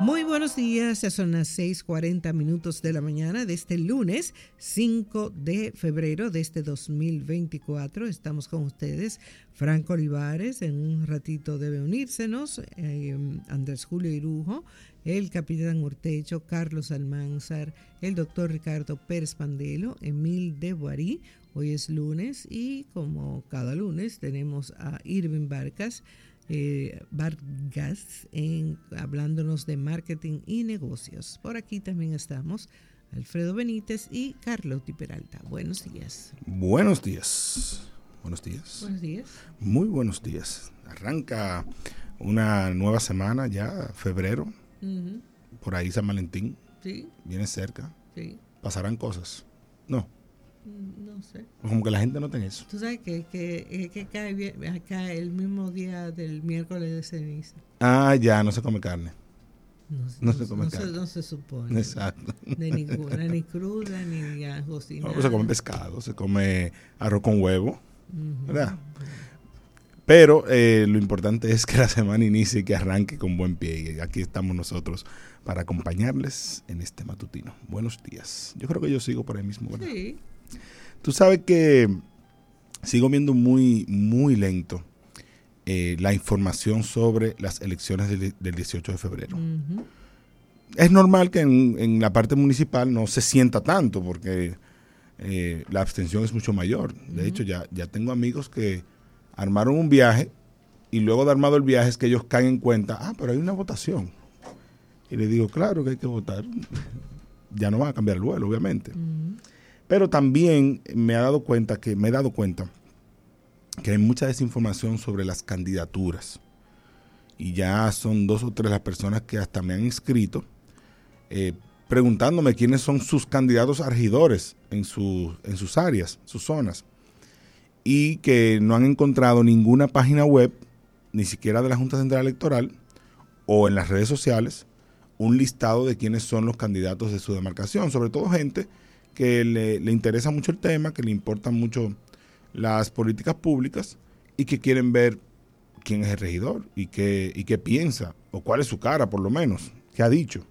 Muy buenos días, ya son las 6:40 minutos de la mañana de este lunes 5 de febrero de este 2024. Estamos con ustedes, Franco Olivares, en un ratito debe unírsenos, eh, Andrés Julio Irujo, el capitán Urtecho, Carlos Almanzar, el doctor Ricardo Pérez Pandelo, Emil de Boarí. Hoy es lunes y como cada lunes tenemos a Irving Barcas eh, Vargas en, hablándonos de marketing y negocios. Por aquí también estamos Alfredo Benítez y Carlos Peralta. Buenos días. Buenos días. Buenos días. Buenos días. Muy buenos días. Arranca una nueva semana ya, febrero. Por ahí San Valentín. Sí. Viene cerca. Sí. Pasarán cosas. No. Mm, no sé. Como que la gente no tiene eso. Tú sabes que, que, que cae acá el mismo día del miércoles de ceniza. Ah, ya, no se come carne. No, no se come carne. Se, no se supone. Exacto. De ninguna, ni cruda, ni cocinada. No, se come pescado, se come arroz con huevo, ¿verdad? Pero eh, lo importante es que la semana inicie y que arranque con buen pie. Y aquí estamos nosotros para acompañarles en este matutino. Buenos días. Yo creo que yo sigo por ahí mismo, ¿verdad? Sí. Tú sabes que sigo viendo muy, muy lento eh, la información sobre las elecciones del, 18 de febrero. Es normal que en, la parte municipal no se sienta tanto porque eh, la abstención es mucho mayor. De hecho, ya, ya tengo amigos que armaron un viaje y luego de armado el viaje es que ellos caen en cuenta, ah, pero hay una votación. Y le digo, claro que hay que votar. Ya no va a cambiar el vuelo, obviamente. Pero también me, ha dado cuenta que, me he dado cuenta que hay mucha desinformación sobre las candidaturas. Y ya son dos o tres las personas que hasta me han inscrito eh, preguntándome quiénes son sus candidatos a regidores en, en sus áreas, sus zonas. Y que no han encontrado ninguna página web, ni siquiera de la Junta Central Electoral, o en las redes sociales, un listado de quiénes son los candidatos de su demarcación. Sobre todo gente que le, interesa mucho el tema, que le importan mucho las políticas públicas y que quieren ver quién es el regidor y qué, y qué piensa, o cuál es su cara por lo menos, qué ha dicho.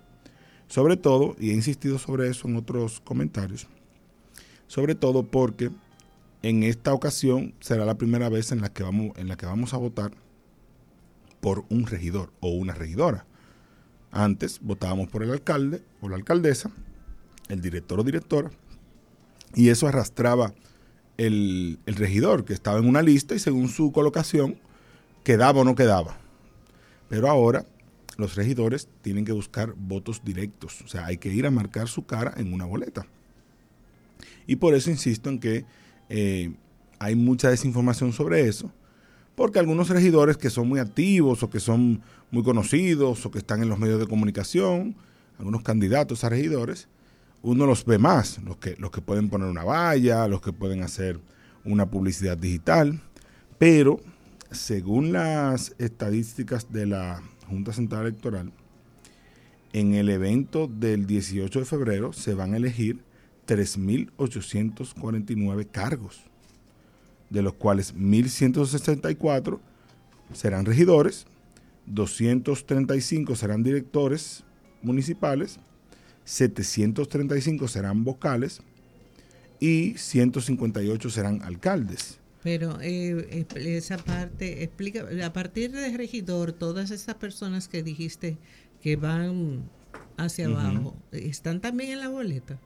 Sobre todo, y he insistido sobre eso en otros comentarios, sobre todo porque en esta ocasión será la primera vez en la que vamos, en la que vamos a votar por un regidor o una regidora. Antes votábamos por el alcalde o la alcaldesa el director o directora, y eso arrastraba el, regidor, que estaba en una lista y según su colocación, quedaba o no quedaba. Pero ahora los regidores tienen que buscar votos directos, o sea, hay que ir a marcar su cara en una boleta. Y por eso insisto en que eh, hay mucha desinformación sobre eso, porque algunos regidores que son muy activos o que son muy conocidos o que están en los medios de comunicación, algunos candidatos a regidores, uno los ve más, los que, los que pueden poner una valla, los que pueden hacer una publicidad digital, pero según las estadísticas de la Junta Central Electoral, en el evento del 18 de febrero se van a elegir 3.849 cargos, de los cuales 1.164 serán regidores, 235 serán directores municipales, 735 serán vocales y 158 serán alcaldes. Pero eh, esa parte, explica, a partir de regidor, todas esas personas que dijiste que van hacia abajo, ¿están también en la boleta?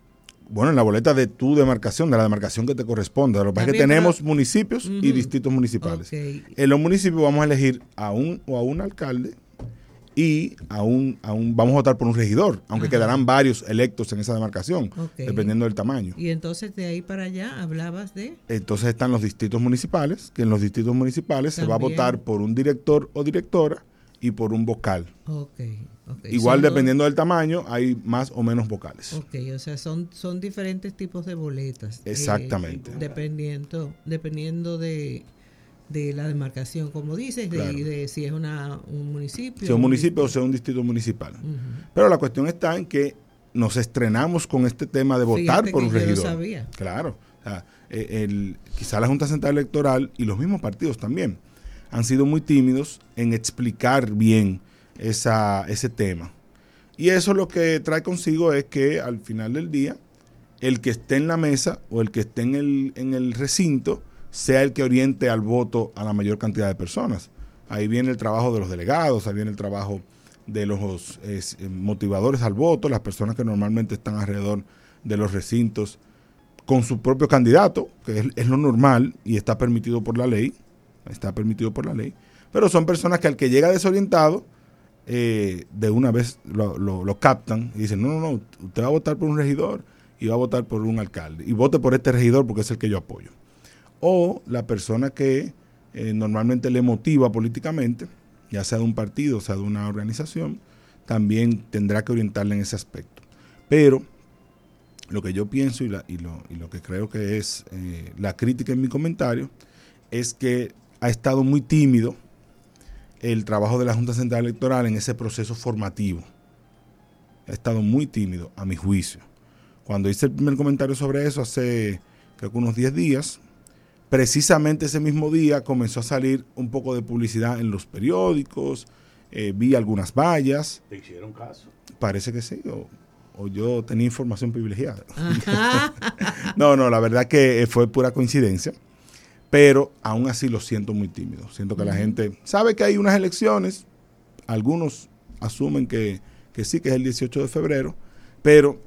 Bueno, en la boleta de tu demarcación, de la demarcación que te corresponde. Lo que pasa es que tenemos municipios y distritos municipales. En los municipios vamos a elegir a un o a un alcalde y aún, aún vamos a votar por un regidor, aunque quedarán varios electos en esa demarcación, dependiendo del tamaño. Y entonces de ahí para allá hablabas de... Entonces están los distritos municipales, que en los distritos municipales se va a votar por un director o directora y por un vocal. Igual dependiendo del tamaño, hay más o menos vocales. Ok, o sea, son, son diferentes tipos de boletas. Eh, Exactamente. dependiendo, dependiendo de de la demarcación, como dices, de, si es una, un municipio. Si es un municipio o sea un distrito municipal. Pero la cuestión está en que nos estrenamos con este tema de votar por un regidor. sabía. Claro. Eh, el, quizá la Junta Central Electoral y los mismos partidos también han sido muy tímidos en explicar bien esa, ese tema. Y eso lo que trae consigo es que al final del día, el que esté en la mesa o el que esté en el, en el recinto sea el que oriente al voto a la mayor cantidad de personas. Ahí viene el trabajo de los delegados, ahí viene el trabajo de los eh, motivadores al voto, las personas que normalmente están alrededor de los recintos con su propio candidato, que es, lo normal y está permitido por la ley, está permitido por la ley, pero son personas que al que llega desorientado, eh, de una vez lo, captan y dicen, no, no, no, usted va a votar por un regidor y va a votar por un alcalde, y vote por este regidor porque es el que yo apoyo. O la persona que eh, normalmente le motiva políticamente, ya sea de un partido, sea de una organización, también tendrá que orientarle en ese aspecto. Pero lo que yo pienso y, lo, que creo que es eh, la crítica en mi comentario es que ha estado muy tímido el trabajo de la Junta Central Electoral en ese proceso formativo. Ha estado muy tímido, a mi juicio. Cuando hice el primer comentario sobre eso hace creo que unos 10 días, precisamente ese mismo día comenzó a salir un poco de publicidad en los periódicos, eh, vi algunas vallas. ¿Te hicieron caso? Parece que sí, o, yo tenía información privilegiada. no, no, la verdad que fue pura coincidencia, pero aún así lo siento muy tímido. Siento que la gente sabe que hay unas elecciones, algunos asumen que, que sí, que es el 18 de febrero, pero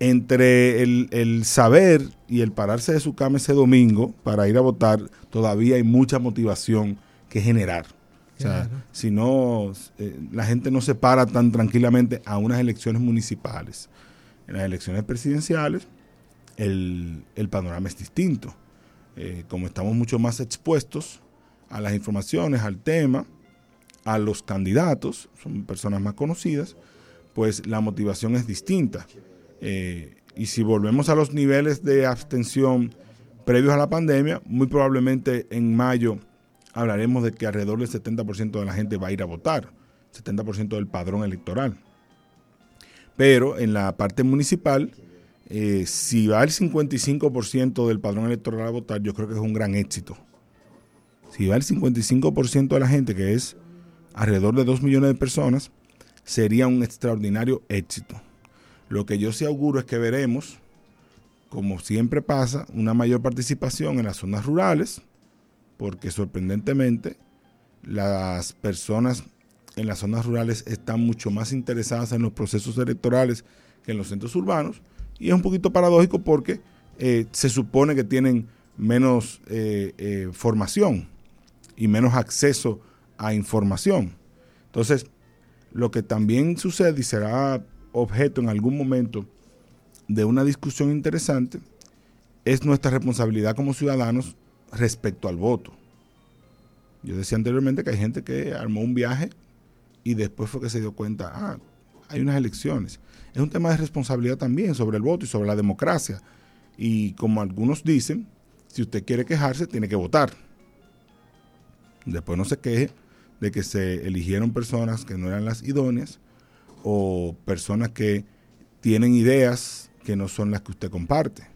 entre el, saber y el pararse de su cama ese domingo para ir a votar, todavía hay mucha motivación que generar. O sea, si no, eh, la gente no se para tan tranquilamente a unas elecciones municipales. En las elecciones presidenciales, el, panorama es distinto. Eh, como estamos mucho más expuestos a las informaciones, al tema, a los candidatos, son personas más conocidas, pues la motivación es distinta. Eh, y si volvemos a los niveles de abstención previos a la pandemia, muy probablemente en mayo hablaremos de que alrededor del 70% de la gente va a ir a votar, 70% del padrón electoral. Pero en la parte municipal, eh, si va el 55% del padrón electoral a votar, yo creo que es un gran éxito. Si va el 55% de la gente, que es alrededor de 2 millones de personas, sería un extraordinario éxito. Lo que yo sí auguro es que veremos, como siempre pasa, una mayor participación en las zonas rurales, porque sorprendentemente las personas en las zonas rurales están mucho más interesadas en los procesos electorales que en los centros urbanos, y es un poquito paradójico porque eh, se supone que tienen menos eh, eh, formación y menos acceso a información. Entonces, lo que también sucede y será objeto en algún momento de una discusión interesante es nuestra responsabilidad como ciudadanos respecto al voto. Yo decía anteriormente que hay gente que armó un viaje y después fue que se dio cuenta, ah, hay unas elecciones. Es un tema de responsabilidad también sobre el voto y sobre la democracia. Y como algunos dicen, si usted quiere quejarse, tiene que votar. Después no se queje de que se eligieron personas que no eran las idóneas o personas que tienen ideas que no son las que usted comparte.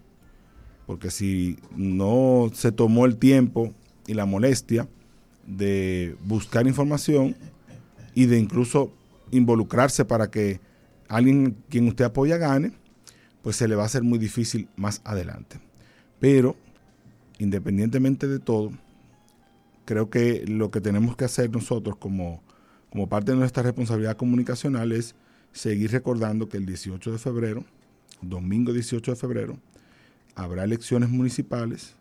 Porque si no se tomó el tiempo y la molestia de buscar información y de incluso involucrarse para que alguien quien usted apoya gane, pues se le va a hacer muy difícil más adelante. Pero, independientemente de todo, creo que lo que tenemos que hacer nosotros como como parte de nuestra responsabilidad comunicacional es seguir recordando que el 18 de febrero, domingo 18 de febrero, habrá elecciones municipales,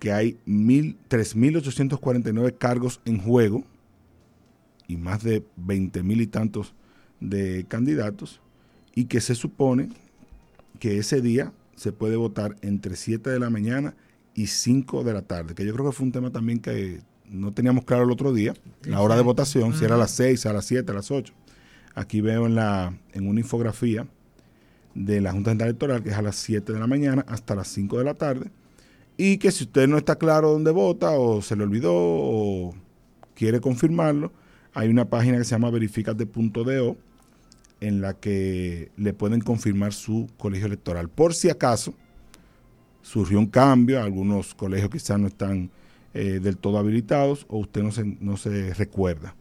que hay 3.849 cargos en juego y más de 20.000 y tantos de candidatos, y que se supone que ese día se puede votar entre 7 de la mañana y 5 de la tarde, que yo creo que fue un tema también que no teníamos claro el otro día, la hora de votación, si era a las 6, a las 7, a las 8. Aquí veo en, la, en una infografía de la Junta Central Electoral que es a las 7 de la mañana hasta las 5 de la tarde. Y que si usted no está claro dónde vota o se le olvidó o quiere confirmarlo, hay una página que se llama verificate.do en la que le pueden confirmar su colegio electoral. Por si acaso surgió un cambio, algunos colegios quizás no están eh, del todo habilitados o usted no se, no se recuerda.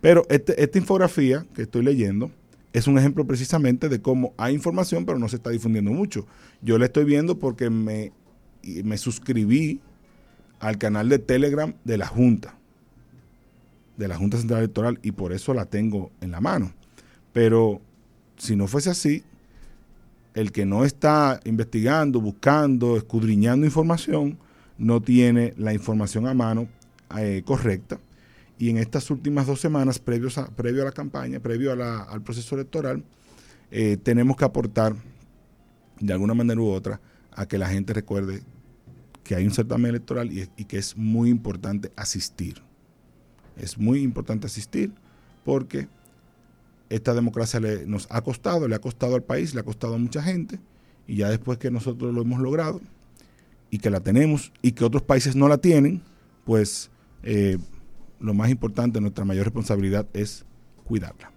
Pero este, esta infografía que estoy leyendo es un ejemplo precisamente de cómo hay información, pero no se está difundiendo mucho. Yo la estoy viendo porque me, me suscribí al canal de Telegram de la Junta, de la Junta Central Electoral, y por eso la tengo en la mano. Pero si no fuese así, el que no está investigando, buscando, escudriñando información, no tiene la información a mano eh, correcta. Y en estas últimas dos semanas, previos a, previo a la campaña, previo al proceso electoral, eh, tenemos que aportar de alguna manera u otra a que la gente recuerde que hay un certamen electoral y, y que es muy importante asistir. Es muy importante asistir porque esta democracia le, nos ha costado, le ha costado al país, le ha costado a mucha gente, y ya después que nosotros lo hemos logrado y que la tenemos y que otros países no la tienen, pues eh, lo más importante, nuestra mayor responsabilidad es cuidarla.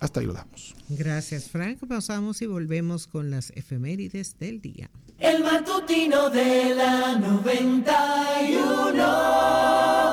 Hasta ahí lo damos. Gracias, Frank. Pasamos y volvemos con las efemérides del día. El matutino de la 91.